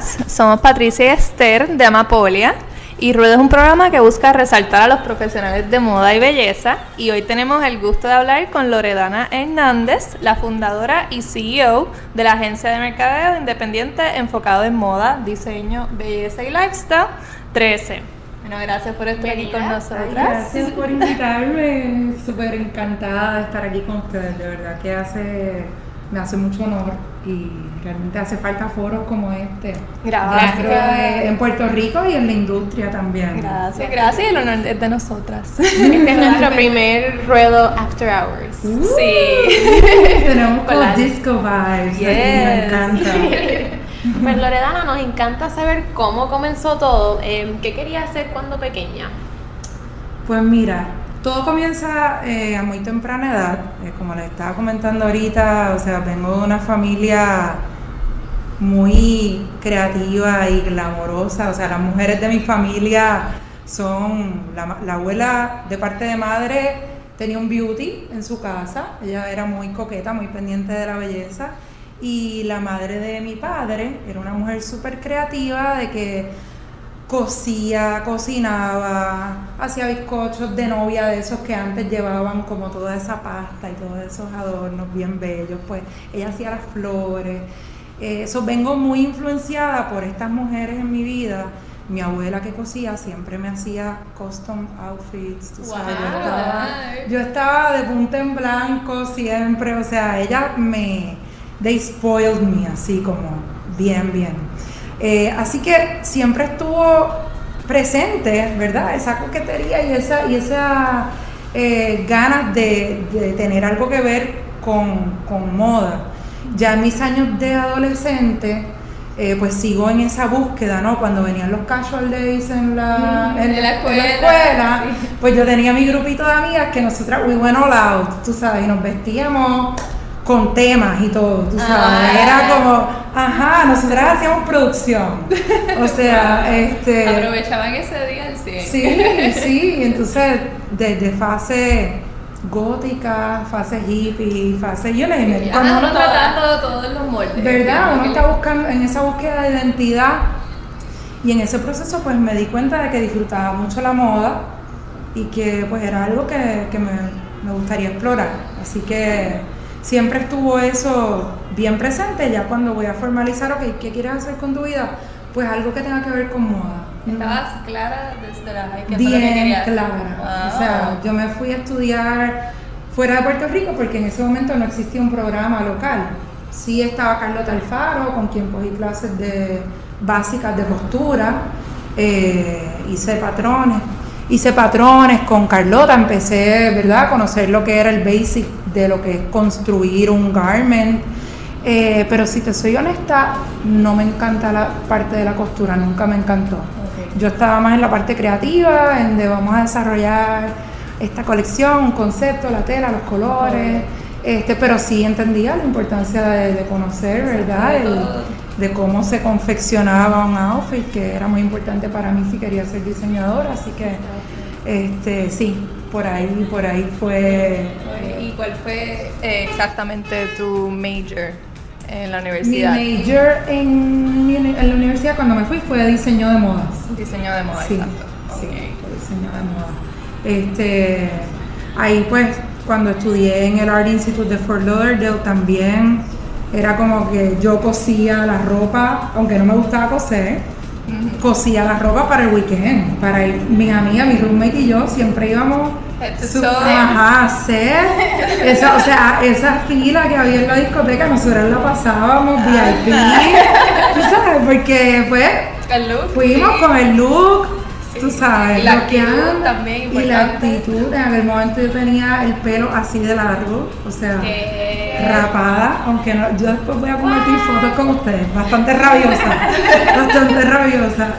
Somos Patricia y Esther de Amapolia. Y Rueda es un programa que busca resaltar a los profesionales de moda y belleza. Y hoy tenemos el gusto de hablar con Loredana Hernández, la fundadora y CEO de la agencia de mercadeo independiente enfocado en moda, diseño, belleza y lifestyle 13. Bueno, gracias por estar aquí con nosotras. gracias por invitarme, súper encantada de estar aquí con ustedes, de verdad que hace me hace mucho honor y realmente hace falta foros como este. Gracias. en Puerto Rico y en la industria también. Gracias, gracias. El honor es de nosotras. Este es nuestro primer ruedo After Hours. Uh. sí. Tenemos como disco vibes. Me encanta. Pues Loredana, nos encanta saber cómo comenzó todo. Em, ¿Qué quería hacer cuando pequeña? Pues mira, todo comienza eh, a muy temprana edad, eh, como les estaba comentando ahorita, o sea, vengo de una familia muy creativa y glamorosa, o sea, las mujeres de mi familia son, la, abuela de parte de madre tenía un beauty en su casa, ella era muy coqueta, muy pendiente de la belleza, y la madre de mi padre era una mujer súper creativa, de que cosía, cocinaba, hacía bizcochos de novia de esos que antes llevaban como toda esa pasta y todos esos adornos bien bellos, pues ella hacía las flores. Eso vengo muy influenciada por estas mujeres en mi vida. Mi abuela que cosía siempre me hacía custom outfits, tú sabes, yo, estaba, yo estaba de punta en blanco siempre, o sea, ella me, they spoiled me así como bien, bien. Eh, así que siempre estuvo presente, ¿verdad? Esa coquetería y esa, y esa eh, ganas de, tener algo que ver con, moda. Ya en mis años de adolescente, eh, pues sigo en esa búsqueda, ¿no? Cuando venían los casual days en la, mm, en, la escuela, pues yo tenía mi grupito de amigas que nosotras, we went all out, tú sabes, y nos vestíamos con temas y todo, tú sabes. Ah. Era como, ajá, nosotras hacíamos producción. O sea, este. Aprovechaban ese día sí. Sí, sí, entonces desde fase gótica, fase hippie, fase yo les sí, cuando uno tratando todos los moldes. ¿Verdad? Uno está buscando en esa búsqueda de identidad y en ese proceso pues me di cuenta de que disfrutaba mucho la moda y que pues era algo que, me, me gustaría explorar. Así que siempre estuvo eso bien presente, ya cuando voy a formalizar, ok, ¿qué quieres hacer con tu vida? Pues algo que tenga que ver con moda. ¿Estabas clara desde la high Bien clara. O sea, yo me fui a estudiar fuera de Puerto Rico porque en ese momento no existía un programa local. Sí estaba Carlota Alfaro, con quien cogí clases de básicas de costura, eh, hice patrones, hice patrones con Carlota, empecé, ¿verdad?, a conocer lo que era el basic de lo que es construir un garment. Eh, pero si te soy honesta, no me encanta la parte de la costura, nunca me encantó. Yo estaba más en la parte creativa, en de vamos a desarrollar esta colección, un concepto, la tela, los colores. Este, pero sí entendía la importancia de, conocer, ¿verdad? de cómo se confeccionaba un outfit, que era muy importante para mí si quería ser diseñadora, así que este, sí, por ahí, por ahí fue. ¿Y cuál fue eh, exactamente tu major en la universidad? Mi major en, la universidad cuando me fui fue diseño de modas. Diseño de modas, sí, exacto. Sí, diseño de modas. Este, ahí pues cuando estudié en el Art Institute de Fort Lauderdale también era como que yo cosía la ropa, aunque no me gustaba coser cosía la ropa para el weekend, para ir, mi amiga, mi roommate y yo siempre íbamos a hacer esa, o sea, esa fila que había en la discoteca, nosotros la pasábamos VIP, tú sabes, porque pues fuimos con el look, tú sabes, y la actitud también y la actitud, en aquel momento yo tenía el pelo así de largo, o sea, rapada, aunque no, yo después voy a compartir fotos con ustedes, bastante rabiosa,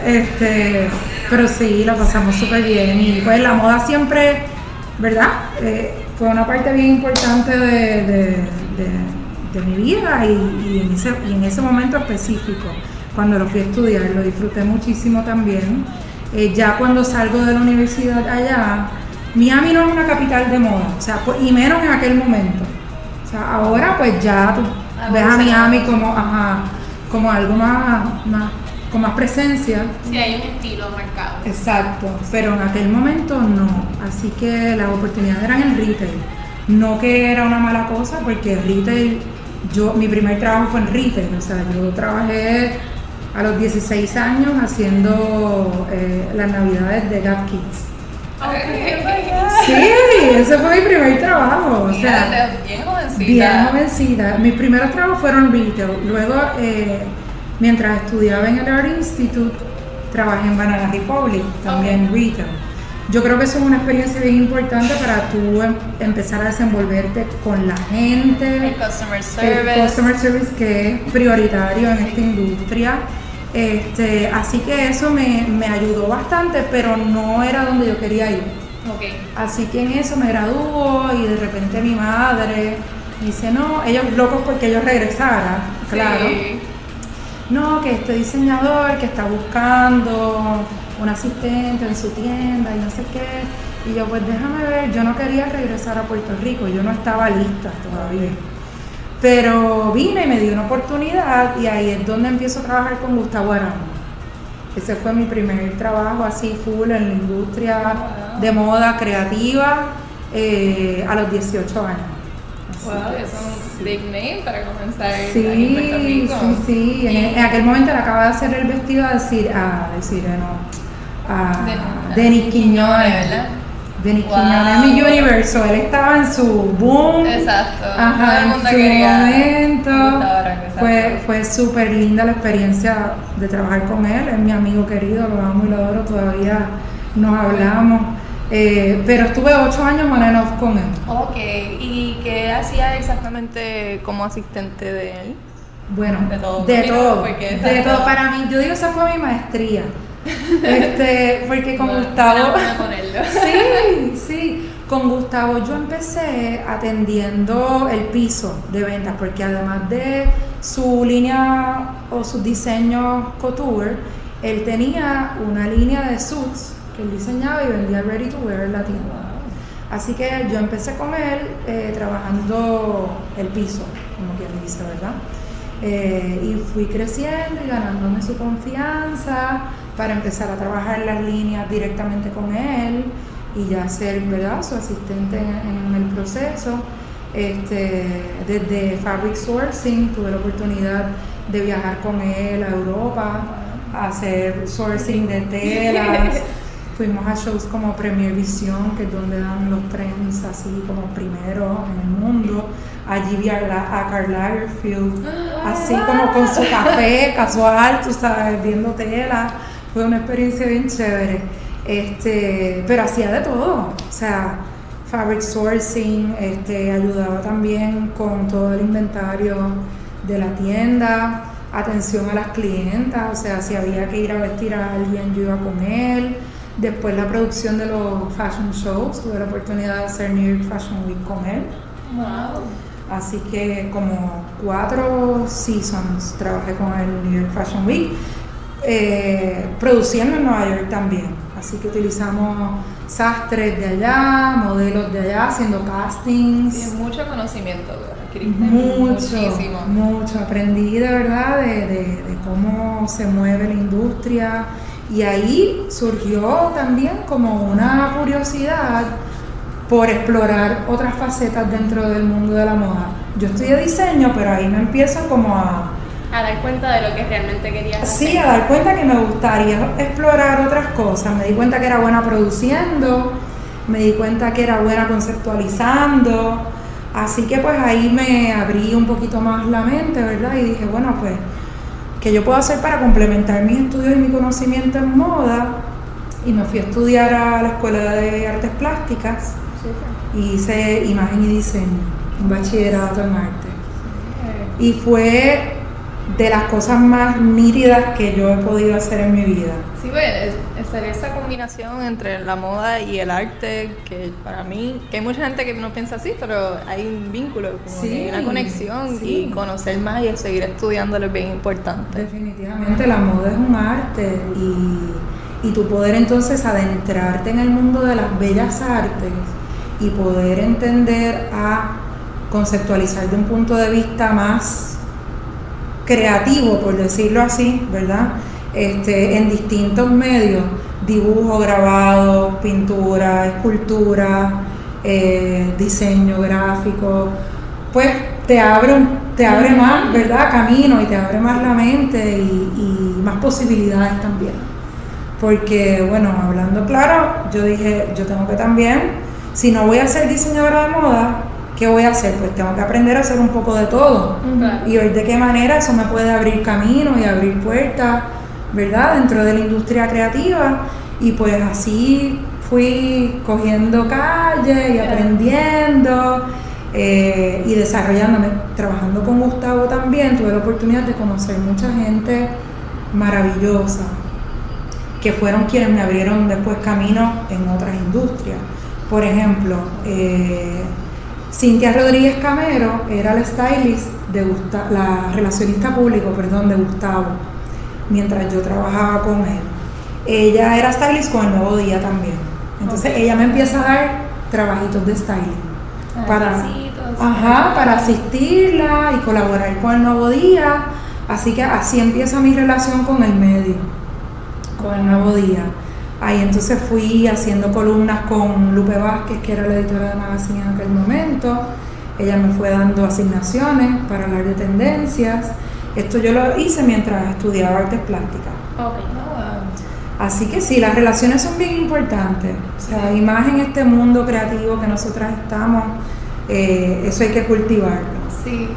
este, pero sí, la pasamos súper bien y pues la moda siempre, ¿verdad? Eh, fue una parte bien importante de, mi vida y, en ese, y en ese momento específico, cuando lo fui a estudiar, lo disfruté muchísimo también. Eh, ya cuando salgo de la universidad allá, Miami no es una capital de moda, o sea, pues, y menos en aquel momento. O sea, ahora pues ya tú ves a Miami como, ajá, como algo más, más con más presencia. Sí, hay un estilo marcado. Exacto, pero en aquel momento no. Así que las oportunidades eran en retail. No que era una mala cosa, porque retail, yo, mi primer trabajo fue en retail. O sea, yo trabajé a los 16 años haciendo eh, las navidades de Gap Kids. Sí, ese fue mi primer trabajo. O sea, bien jovencita. Bien jovencita. Mis primeros trabajos fueron retail. Luego, eh, mientras estudiaba en el Art Institute, trabajé en Banana Republic, también retail. Yo creo que eso es una experiencia bien importante para tú em- empezar a desenvolverte con la gente. El customer service. El customer service que es prioritario en esta industria. Este, así que eso me, me ayudó bastante, pero no era donde yo quería ir. Okay. Así que en eso me graduó y de repente mi madre dice, no, ellos locos porque yo regresara, claro. Sí. No, que este diseñador que está buscando un asistente en su tienda y no sé qué. Y yo, pues déjame ver, yo no quería regresar a Puerto Rico, yo no estaba lista todavía. Pero vine y me dio una oportunidad y ahí es donde empiezo a trabajar con Gustavo Aramo. Ese fue mi primer trabajo así full en la industria de moda creativa eh, a los 18 años. Wow, que es un big name para comenzar Sí, en Puerto Rico. sí, sí. En, en aquel momento le acaba de hacer el vestido a decir, a decir, no, a De- Denis Quiñones. ¿verdad? Denis Wow. Quiñones, mi universo. Él estaba en su boom. Exacto. Ajá, Todo el en su quería momento. Fue, fue súper linda la experiencia de trabajar con él. Es mi amigo querido, lo amo y lo adoro. Todavía nos hablamos. Eh, pero estuve ocho años on and off con él. Ok, ¿y qué hacía exactamente como asistente de él? Bueno, De todo, de todo, de todo. Para mí, yo digo, esa fue mi maestría. Este, porque con Bueno, Gustavo, sí, sí, con Gustavo yo empecé atendiendo el piso de ventas, porque además de su línea o sus diseños couture, él tenía una línea de suits que él diseñaba y vendía ready to wear en la tienda. Así que yo empecé con él eh, trabajando el piso, como quien dice, ¿verdad? Eh, y fui creciendo y ganándome su confianza para empezar a trabajar las líneas directamente con él y ya ser, ¿verdad?, su asistente en, en el proceso. Este, desde Fabric Sourcing tuve la oportunidad de viajar con él a Europa, a hacer sourcing de telas. Fuimos a shows como Premier Vision, que es donde dan los trends así como primero en el mundo. Allí vi a, la- a Karl Lagerfeld, así como con su café casual, tú sabes, viendo tela. Fue una experiencia bien chévere. Este, pero hacía de todo. O sea, fabric sourcing, este, ayudaba también con todo el inventario de la tienda, atención a las clientas, o sea, si había que ir a vestir a alguien, yo iba con él. Después la producción de los fashion shows, tuve la oportunidad de hacer New York Fashion Week con él. Wow. Así que como cuatro seasons trabajé con el New York Fashion Week, eh, produciendo en Nueva York también. Así que utilizamos sastres de allá, modelos de allá, haciendo castings. Sí, mucho conocimiento, adquiriste Mucho, muchísimo. mucho. Aprendí de verdad de, de- de cómo se mueve la industria y ahí surgió también como una curiosidad por explorar otras facetas dentro del mundo de la moda. Yo estudié diseño, pero ahí me empiezo como a, A dar cuenta de lo que realmente querías hacer. sí, a dar cuenta que me gustaría explorar otras cosas. Me di cuenta que era buena produciendo, me di cuenta que era buena conceptualizando. Así que pues ahí me abrí un poquito más la mente, ¿verdad? Y dije, bueno, pues, ¿qué yo puedo hacer para complementar mis estudios y mi conocimiento en moda? Y me fui a estudiar a la Escuela de Artes Plásticas y hice imagen y diseño, un bachillerato en arte. Y fue de las cosas más nítidas que yo he podido hacer en mi vida. Sí, pues, es esa combinación entre la moda y el arte, que para mí, que hay mucha gente que no piensa así, pero hay un vínculo, como Sí, que una conexión sí. y conocer más y seguir estudiándolo es bien importante. Definitivamente la moda es un arte y, y tu poder entonces adentrarte en el mundo de las bellas artes y poder entender a conceptualizar de un punto de vista más creativo, por decirlo así, ¿verdad? Este, en distintos medios, dibujo, grabado, pintura, escultura, eh, diseño gráfico, pues te abre, te abre más, ¿verdad? Camino y te abre más la mente y, y más posibilidades también. Porque, bueno, hablando claro, yo dije, yo tengo que también, si no voy a ser diseñadora de moda, ¿qué voy a hacer? Pues tengo que aprender a hacer un poco de todo. Y ver de qué manera eso me puede abrir camino y abrir puertas, ¿verdad? Dentro de la industria creativa. Y pues así fui cogiendo calle y aprendiendo eh, y desarrollándome. Trabajando con Gustavo también, tuve la oportunidad de conocer mucha gente maravillosa, que fueron quienes me abrieron después camino en otras industrias. Por ejemplo, eh, Cintia Rodríguez Camero era la stylist de Gustavo, la relacionista público, perdón, de Gustavo, mientras yo trabajaba con él. Ella era stylist con el Nuevo Día también. Entonces ella me empieza a dar trabajitos de styling Ah, para, ajá, para asistirla y colaborar con el Nuevo Día. Así que así empieza mi relación con el medio, con el Nuevo Día. Ahí entonces fui haciendo columnas con Lupe Vázquez, que era la editora de Magazine en aquel momento. Ella me fue dando asignaciones para hablar de tendencias. Esto yo lo hice mientras estudiaba artes plásticas. Ok. Así que sí, las relaciones son bien importantes. O sea, y más en este mundo creativo que nosotras estamos, eh, eso hay que cultivarlo. Sí.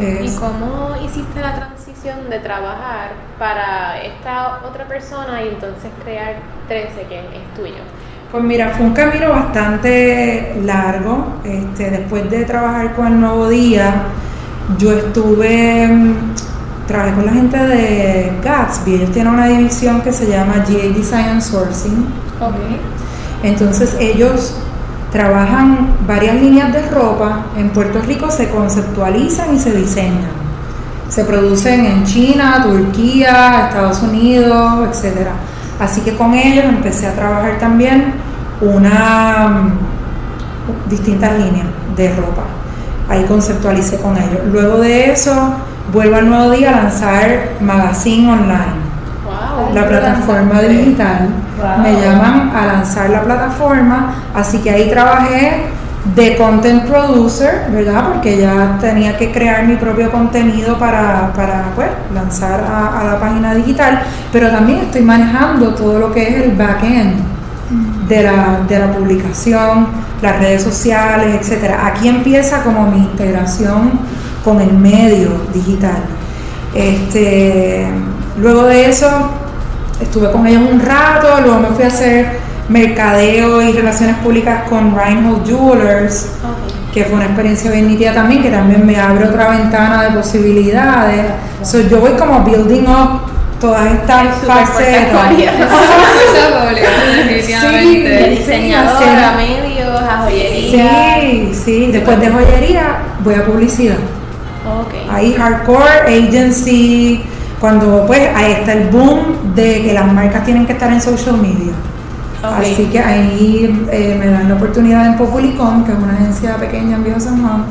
Es- ¿Y cómo hiciste la transición de trabajar para esta otra persona y entonces crear 13, que es tuyo? Pues mira, fue un camino bastante largo. Este, después de trabajar con el Nuevo Día, yo estuve, mm, trabajé con la gente de Gatsby. Ellos tienen una división que se llama GA Design and Sourcing. Entonces ellos trabajan varias líneas de ropa. En Puerto Rico se conceptualizan y se diseñan. Se producen en China, Turquía, Estados Unidos, etc. Así que con ellos empecé a trabajar también una distintas líneas de ropa. Ahí conceptualicé con ellos. Luego de eso vuelvo al nuevo día a lanzar Magazine Online Wow. la plataforma digital. Wow. Me llaman a lanzar la plataforma, así que ahí trabajé de content producer, ¿verdad? Porque ya tenía que crear mi propio contenido para, para pues, lanzar a, a la página digital, pero también estoy manejando todo lo que es el back-end de la, de la publicación, las redes sociales, etcétera. Aquí empieza como mi integración con el medio digital. Este, luego de eso estuve con ellos un rato, luego me fui a hacer mercadeo y relaciones públicas con Reinhold Jewelers, que fue una experiencia bien nítida también, que también me abre otra ventana de posibilidades. So, yo voy como building up todas estas facetas. Sí. diseñadora, a medios, a joyería. Sí, sí, después de joyería voy a publicidad. Ok. Ahí hardcore, agency, cuando pues ahí está el boom de que las marcas tienen que estar en social media. Así que ahí eh, me dan la oportunidad en Populicon, que es una agencia pequeña en Viejo San Juan,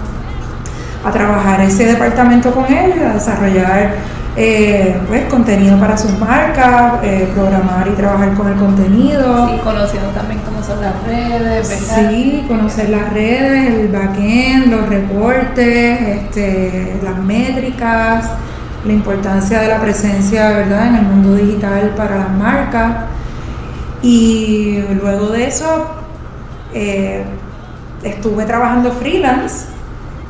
a trabajar ese departamento con ellos, a desarrollar eh, pues, contenido para sus marcas, eh, programar y trabajar con el contenido. Y conociendo también cómo son las redes, ¿verdad? Sí, conocer las redes, el backend, los reportes, este, las métricas, la importancia de la presencia ¿verdad? en el mundo digital para las marcas. Y luego de eso eh, estuve trabajando freelance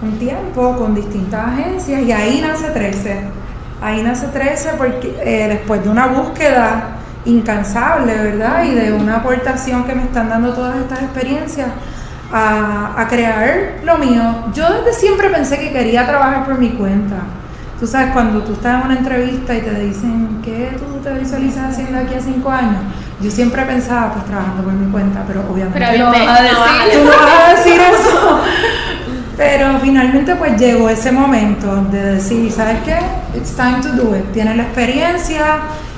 un tiempo con distintas agencias y ahí nace 13. Ahí nace 13 porque eh, después de una búsqueda incansable, ¿verdad? Y de una aportación que me están dando todas estas experiencias a, a crear lo mío. Yo desde siempre pensé que quería trabajar por mi cuenta. Tú sabes, cuando tú estás en una entrevista y te dicen, ¿qué tú te visualizas haciendo aquí a cinco años? Yo siempre pensaba, pues trabajando por mi cuenta, pero obviamente Pero no. vas a decir. Tú no vas a decir eso. Pero finalmente pues llegó ese momento de decir, ¿sabes qué? It's time to do it. Tienes la experiencia,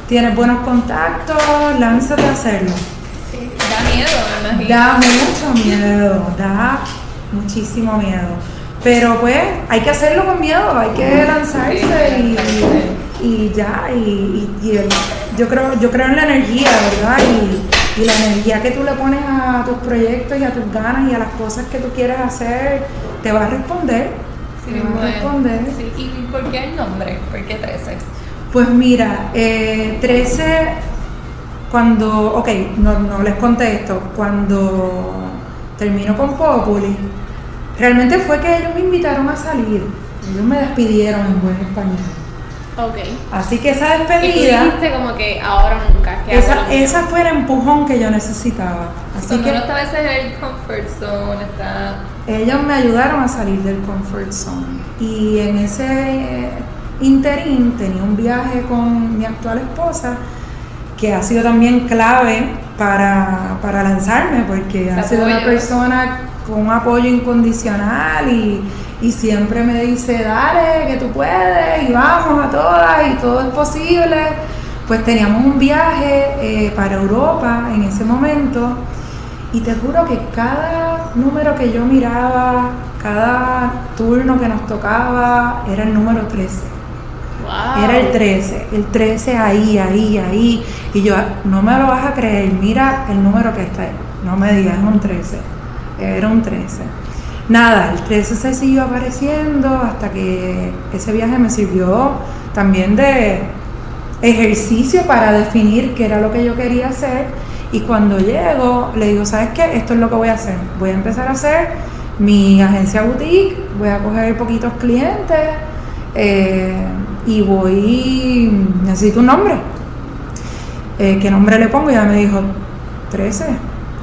tienes buenos contactos, lánzate a hacerlo. Sí, da miedo, me imagino. Da mucho miedo, da muchísimo miedo. Pero pues hay que hacerlo con miedo, hay que lanzarse y, y ya. Y, y- y yo creo yo creo en la energía, ¿verdad? Y, y la energía que tú le pones a tus proyectos y a tus ganas y a las cosas que tú quieres hacer, te va a responder. Sí, te va a responder. Sí, ¿Y por qué el nombre? ¿Por qué 13? Pues mira, eh, 13, cuando, ok, no, no les conté esto, cuando termino con Populi, realmente fue que ellos me invitaron a salir, ellos me despidieron en buen español. Ok. Así que esa Y tú despedida, dijiste como que ahora nunca. Esa, esa fue el empujón que yo necesitaba. Así Cuando que uno está a veces en el comfort zone, está... ellos me ayudaron a salir del comfort zone. Y en ese interín tenía un viaje con mi actual esposa que ha sido también clave para, para lanzarme, porque ha sido una persona con un apoyo incondicional y, y siempre me dice, dale, que tú puedes, y vamos a todas, y todo es posible. Pues teníamos un viaje eh, para Europa en ese momento y te juro que cada número que yo miraba, cada turno que nos tocaba, era el número 13. Wow. Era el 13, el 13 ahí, ahí, ahí. Y yo, no me lo vas a creer, mira el número que está ahí. No me digas, es un 13. Era un 13. Nada, el 13 se siguió apareciendo hasta que ese viaje me sirvió también de ejercicio para definir qué era lo que yo quería hacer. Y cuando llego, le digo, ¿sabes qué? Esto es lo que voy a hacer. Voy a empezar a hacer mi agencia boutique, voy a coger poquitos clientes eh, y voy, necesito un nombre. Eh, ¿Qué nombre le pongo? Y ella me dijo, 13.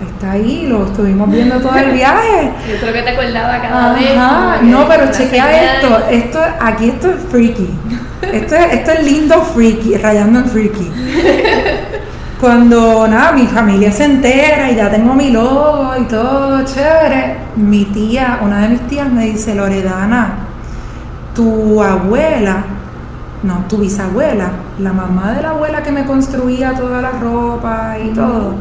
Está ahí, lo estuvimos viendo todo el viaje. Yo creo que te acordaba cada vez. Ajá, no, pero chequea esto, esto, aquí esto es freaky. Esto es, esto es lindo freaky, rayando en freaky. Cuando nada, mi familia se entera y ya tengo mi logo y todo chévere, mi tía, una de mis tías me dice, Loredana, tu abuela, no, tu bisabuela, la mamá de la abuela que me construía toda la ropa y todo,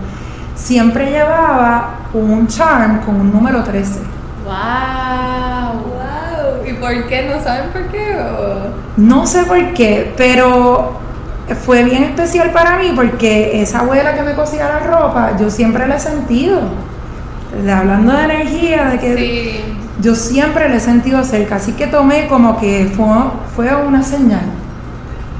siempre llevaba un charm con un número 13. Wow. Wow. ¿Y por qué? ¿No saben por qué? o? No sé por qué, pero fue bien especial para mí porque esa abuela que me cosía la ropa, yo siempre la he sentido. De- Hablando de energía, de que Sí. yo siempre la he sentido cerca, así que tomé como que fue, fue una señal.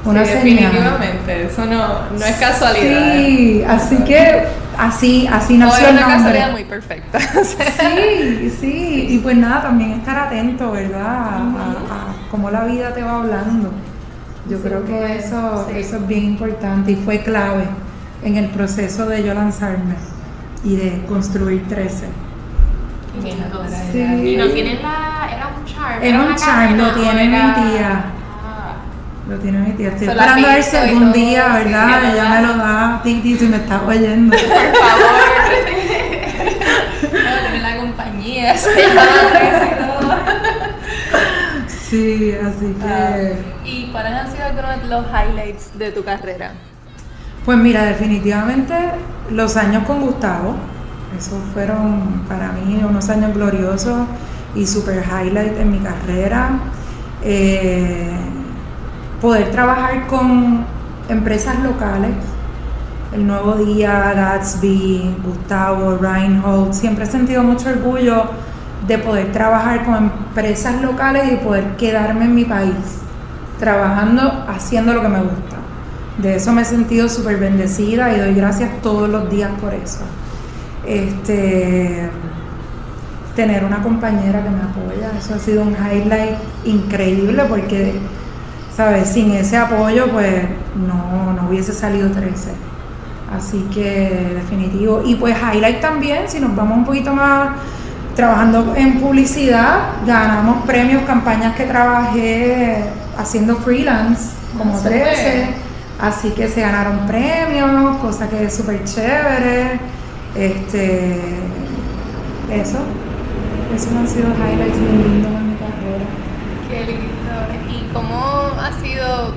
Una Sí, señal. definitivamente. Eso no, no es casualidad. Sí, así que así, así No nació es el una nombre. casualidad muy perfecta. Sí, sí, y pues nada, también estar atento, ¿verdad? A, cómo la vida te va hablando. Yo Sí, creo que eso, sí. eso es bien importante y fue clave en el proceso de yo lanzarme y de construir 13. Mija, Sí. Y no tienen la. Era un charm. Era era un una charm, lo ¿o tiene mi tía. Lo tiene mi tía. Estoy esperando a ver si algún día, ¿verdad? Ella me lo da, Titi, si me está oyendo. Por favor. no, tener la compañía. Sí, así que... Ah, ¿Y cuáles han sido algunos de los highlights de tu carrera? Pues mira, definitivamente los años con Gustavo, esos fueron para mí unos años gloriosos y super highlight en mi carrera. Eh, poder trabajar con empresas locales, El Nuevo Día, Gatsby, Gustavo, Reinhold, siempre he sentido mucho orgullo de poder trabajar con empresas locales y poder quedarme en mi país, trabajando, haciendo lo que me gusta. De eso me he sentido súper bendecida y doy gracias todos los días por eso. Este, tener una compañera que me apoya, eso ha sido un highlight increíble porque, ¿sabes? Sin ese apoyo, pues no, no hubiese salido 13. Así que definitivo. Y pues highlight también, si nos vamos un poquito más trabajando en publicidad, ganamos premios, campañas que trabajé haciendo freelance, como Ah, súper. 13. Así que se ganaron premios, cosa que es súper chévere. Este, eso, esos han sido highlights bien lindos en mi carrera. Qué lindo. ¿Y cómo ha sido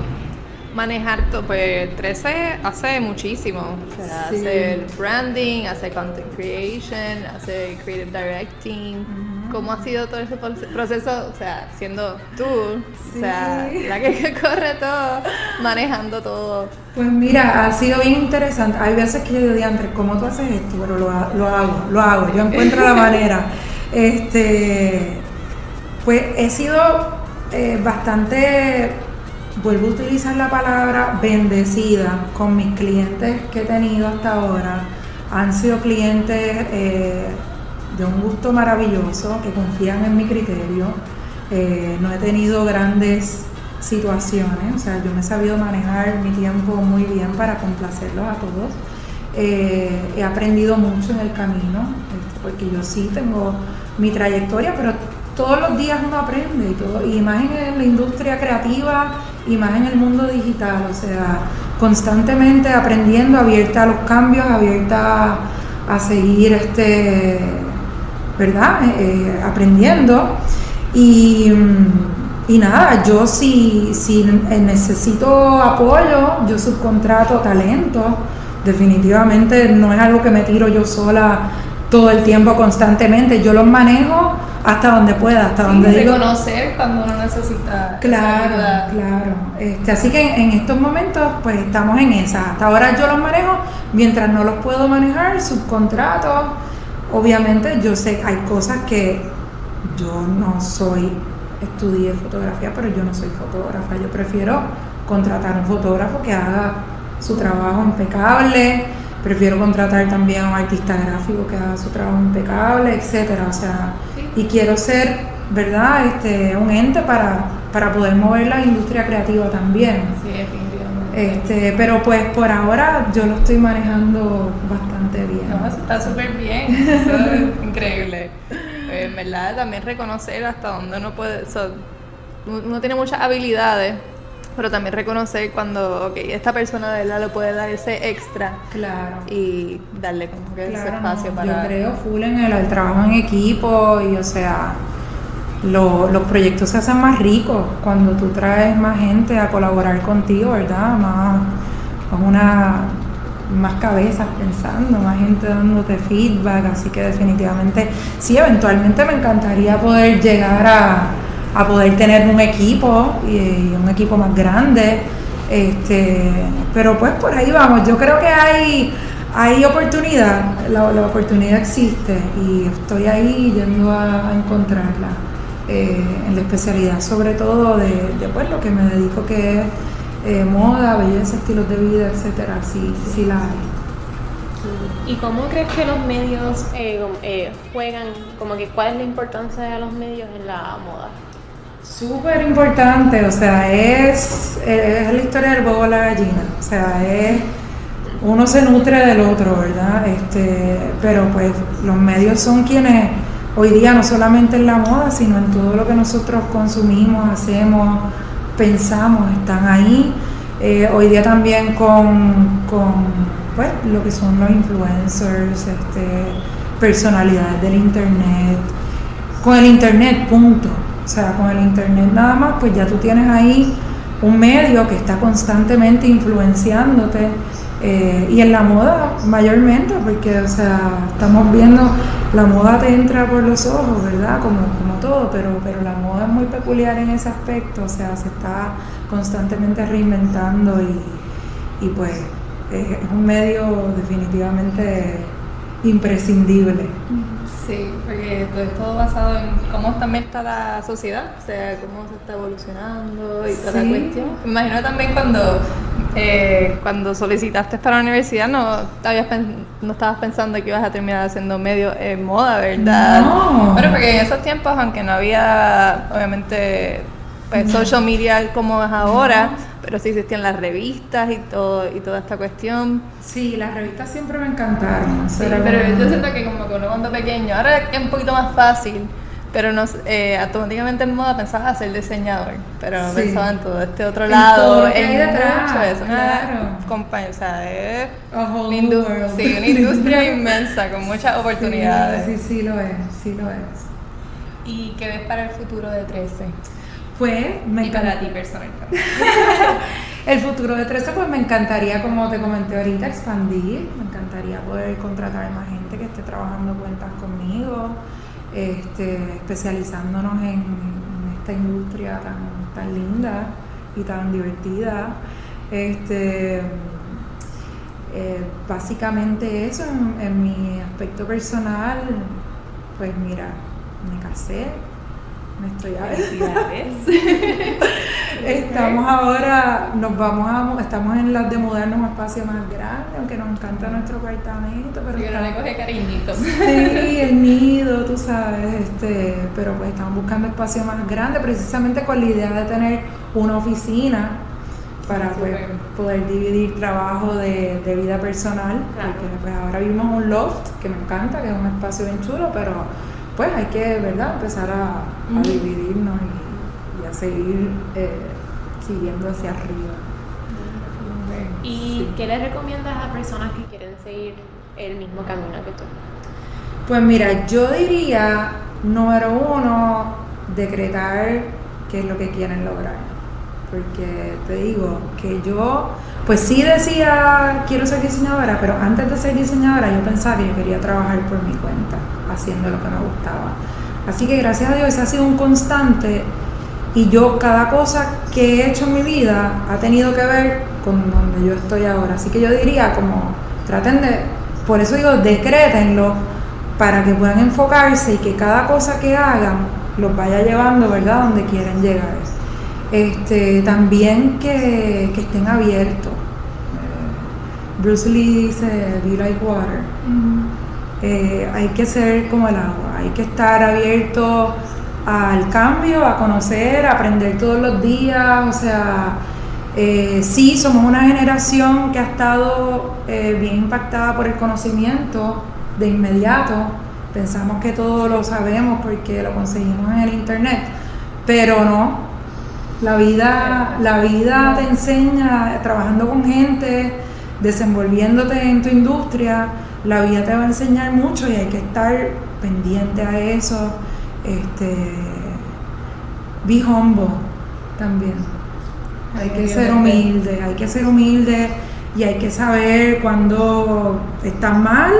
manejar todo, pues 13 hace muchísimo. O sea, hace el branding, hace content creation, hace creative directing. ¿Cómo ha sido todo ese proceso? O sea, siendo tú, o sea, la que corre todo, manejando todo. Pues mira, ha sido bien interesante. Hay veces que yo digo, Andrés, ¿cómo tú haces esto? Pero lo, lo hago, lo hago, yo encuentro la manera. Este, pues he sido eh, bastante vuelvo a utilizar la palabra bendecida con mis clientes que he tenido hasta ahora. Han sido clientes eh, de un gusto maravilloso, que confían en mi criterio. Eh, no he tenido grandes situaciones, o sea, yo me he sabido manejar mi tiempo muy bien para complacerlos a todos. Eh, he aprendido mucho en el camino, este, porque yo sí tengo mi trayectoria, pero todos los días uno aprende y todo, y más en la industria creativa y más en el mundo digital, o sea, constantemente aprendiendo, abierta a los cambios, abierta a seguir este, ¿verdad? Eh, eh, aprendiendo. Y, y, nada, yo si, si necesito apoyo, yo subcontrato talento. Definitivamente no es algo que me tiro yo sola todo el tiempo constantemente. Yo los manejo hasta donde pueda, hasta donde digo. Reconocer cuando uno necesita. Claro, claro. Este, así que en, estos momentos, pues estamos en esa. Hasta ahora yo los manejo, mientras no los puedo manejar, subcontrato. Obviamente, yo sé, hay cosas que yo no soy, estudié fotografía, pero yo no soy fotógrafa. Yo prefiero contratar un fotógrafo que haga su trabajo impecable prefiero contratar también a un artista gráfico que haga su trabajo impecable, etcétera. O sea, y quiero ser, ¿verdad?, este, un ente para, para poder mover la industria creativa también. Sí, definitivamente. Este, pero pues por ahora yo lo estoy manejando bastante bien. No, está súper bien, es increíble. Eh, en verdad, también reconocer hasta dónde uno puede, uno tiene muchas habilidades pero también reconocer cuando, ok, esta persona de verdad lo puede dar ese extra. Claro. Y darle como que ese espacio para. Yo creo full en el, trabajo en equipo y, o sea, los proyectos se hacen más ricos cuando tú traes más gente a colaborar contigo, ¿verdad? Más, con una más cabezas pensando, más gente dándote feedback, así que definitivamente sí, eventualmente me encantaría poder llegar a a poder tener un equipo y, un equipo más grande. Este, pero pues por ahí vamos, yo creo que hay, hay oportunidad, la, oportunidad existe y estoy ahí yendo a, encontrarla eh, en la especialidad, sobre todo de, pues, lo que me dedico que es eh, moda, belleza, estilos de vida, etcétera, sí, sí la hay. ¿Y cómo crees que los medios eh, juegan, como que cuál es la importancia de los medios en la moda? Súper importante, o sea, es, es, la historia del huevo a la gallina, o sea, es, uno se nutre del otro, ¿verdad? Este, pero pues los medios son quienes hoy día no solamente en la moda, sino en todo lo que nosotros consumimos, hacemos, pensamos, están ahí. Eh, hoy día también con, con pues, lo que son los influencers, este, personalidades del internet, con el internet, punto. O sea, con el Internet nada más, pues ya tú tienes ahí un medio que está constantemente influenciándote. Eh, y en la moda mayormente, porque, o sea, estamos viendo, la moda te entra por los ojos, ¿verdad? Como, como todo, pero, pero la moda es muy peculiar en ese aspecto, o sea, se está constantemente reinventando y, y pues es un medio definitivamente imprescindible. Sí, porque todo es todo basado en cómo también está la sociedad, o sea, cómo se está evolucionando y toda la cuestión. Me imagino también cuando, eh, cuando solicitaste para la universidad no, no estabas pensando que ibas a terminar haciendo medio en moda, ¿verdad? No. Bueno, porque en esos tiempos, aunque no había, obviamente, pues, social media como es ahora, pero sí existían las revistas y todo y toda esta cuestión. Sí, las revistas siempre me encantaron. Sí, pero yo siento que como que uno cuando pequeño, ahora es un poquito más fácil, pero nos, eh, automáticamente en moda pensabas a ser diseñador, pero no pensaba en todo este otro lado, en mucho eso, claro. o sea, es una, industria, sí, una industria inmensa con muchas oportunidades. Sí, sí, lo es, sí lo es. ¿Y qué ves para el futuro de 13? Pues me y para ti personalmente. El futuro de 13, pues me encantaría, como te comenté ahorita, expandir. Me encantaría poder contratar más gente que esté trabajando cuentas conmigo, este, especializándonos en, esta industria tan, tan linda y tan divertida. Este, eh, básicamente eso en, mi aspecto personal, pues mira, me casé, estoy Estamos ahora, nos vamos a, estamos en las de mudarnos a un espacio más grande, aunque nos encanta nuestro apartamento, pero no le cariñito. Sí, el nido, tú sabes, este, pero pues estamos buscando espacio más grande, precisamente con la idea de tener una oficina para pues, poder dividir trabajo de, vida personal, porque pues ahora vivimos un loft que me encanta, que es un espacio bien chulo, pero pues hay que, ¿verdad?, empezar a, dividirnos y, a seguir eh, siguiendo hacia arriba. ¿Y qué le recomiendas a personas que quieren seguir el mismo camino que tú? Pues mira, yo diría, número uno, decretar qué es lo que quieren lograr porque te digo que yo, pues sí decía quiero ser diseñadora, pero antes de ser diseñadora yo pensaba que yo quería trabajar por mi cuenta, haciendo lo que me gustaba. Así que gracias a Dios ese ha sido un constante y yo cada cosa que he hecho en mi vida ha tenido que ver con donde yo estoy ahora. Así que yo diría como traten de, por eso digo, decrétenlo para que puedan enfocarse y que cada cosa que hagan los vaya llevando, ¿verdad?, donde quieren llegar. Este, también que, estén abiertos. Eh, Bruce Lee dice, be like water. Eh, hay que ser como el agua, hay que estar abierto al cambio, a conocer, a aprender todos los días, o sea, eh, sí, somos una generación que ha estado bien impactada por el conocimiento de inmediato, pensamos que todo lo sabemos porque lo conseguimos en el internet, pero no, la vida, la vida te enseña, trabajando con gente, desenvolviéndote en tu industria, la vida te va a enseñar mucho y hay que estar pendiente a eso. Este, be humble también. Hay que ser humilde, hay que ser humilde y hay que saber cuando estás mal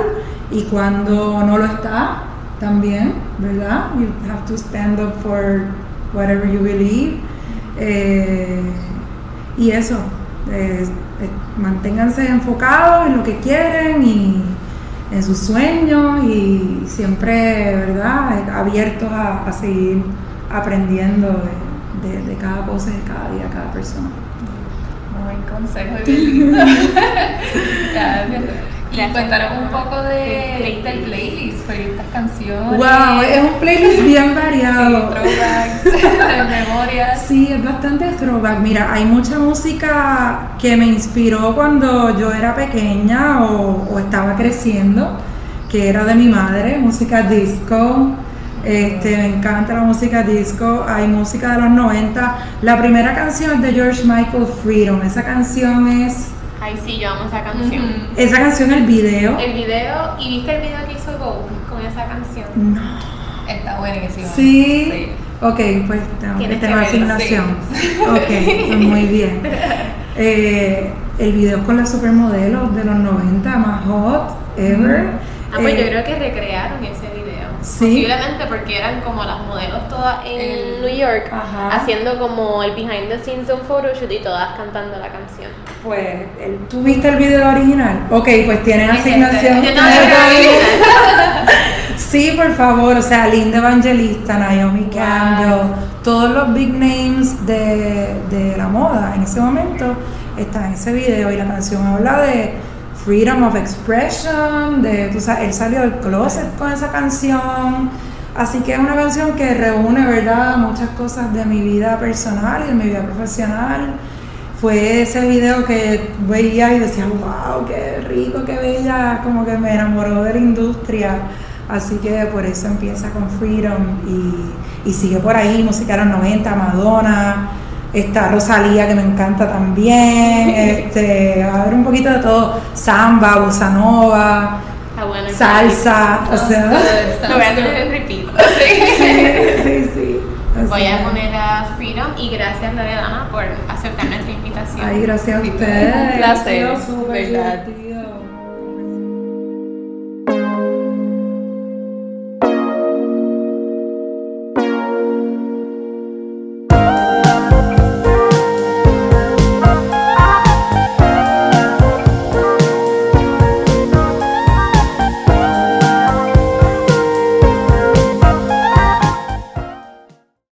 y cuando no lo está también, ¿verdad? You have to stand up for whatever you believe eh, y eso, eh, eh, manténganse enfocados en lo que quieren y en sus sueños y siempre, ¿verdad?, abiertos a, seguir aprendiendo de, cada cosa, de cada día, cada persona. Muy buen consejo, bien y contaron un poco de, del playlist, por estas canciones. Wow, es un playlist bien variado. Sí, throwbacks, memorias. Sí, es bastante throwback. Mira, hay mucha música que me inspiró cuando yo era pequeña o, o estaba creciendo, que era de mi madre, música disco. Este, me encanta la música disco, hay música de los 90. La primera canción es de George Michael Freedom. Esa canción es Ay, sí, yo amo esa canción. Esa canción, el video. El video, ¿y viste el video que hizo Go con esa canción? No. Está buenísimo. Sí. sí. Ok, pues tengo asignación. Ok, pues muy bien. Eh, el video con la supermodelo de los 90, más hot ever. Ah, pues yo eh, creo que recrearon ese Posiblemente porque eran como las modelos todas en New York haciendo como el behind the scenes de un photoshoot y todas cantando la canción. Pues, ¿tú viste el video original? Ok, pues tienen asignación. sí, por favor, o sea, Linda Evangelista, Naomi Campbell, todos los big names de, de la moda en ese momento están en ese video y la canción habla de freedom of expression, de, tú sabes, él salió del closet con esa canción. Así que es una canción que reúne, ¿verdad?, muchas cosas de mi vida personal y de mi vida profesional. Fue ese video que veía y decía, wow, qué rico, qué bella, como que me enamoró de la industria. Así que por eso empieza con Freedom y, y sigue por ahí, música de los 90, Madonna, Está Rosalía, que me encanta también. este, a ver un poquito de todo. Samba, bossa nova, salsa. O sea, lo voy a tener en repeat. Sí, sí, sí. voy a poner a Freedom y gracias Loredana por aceptar nuestra invitación. Ay, gracias a ustedes. Un placer.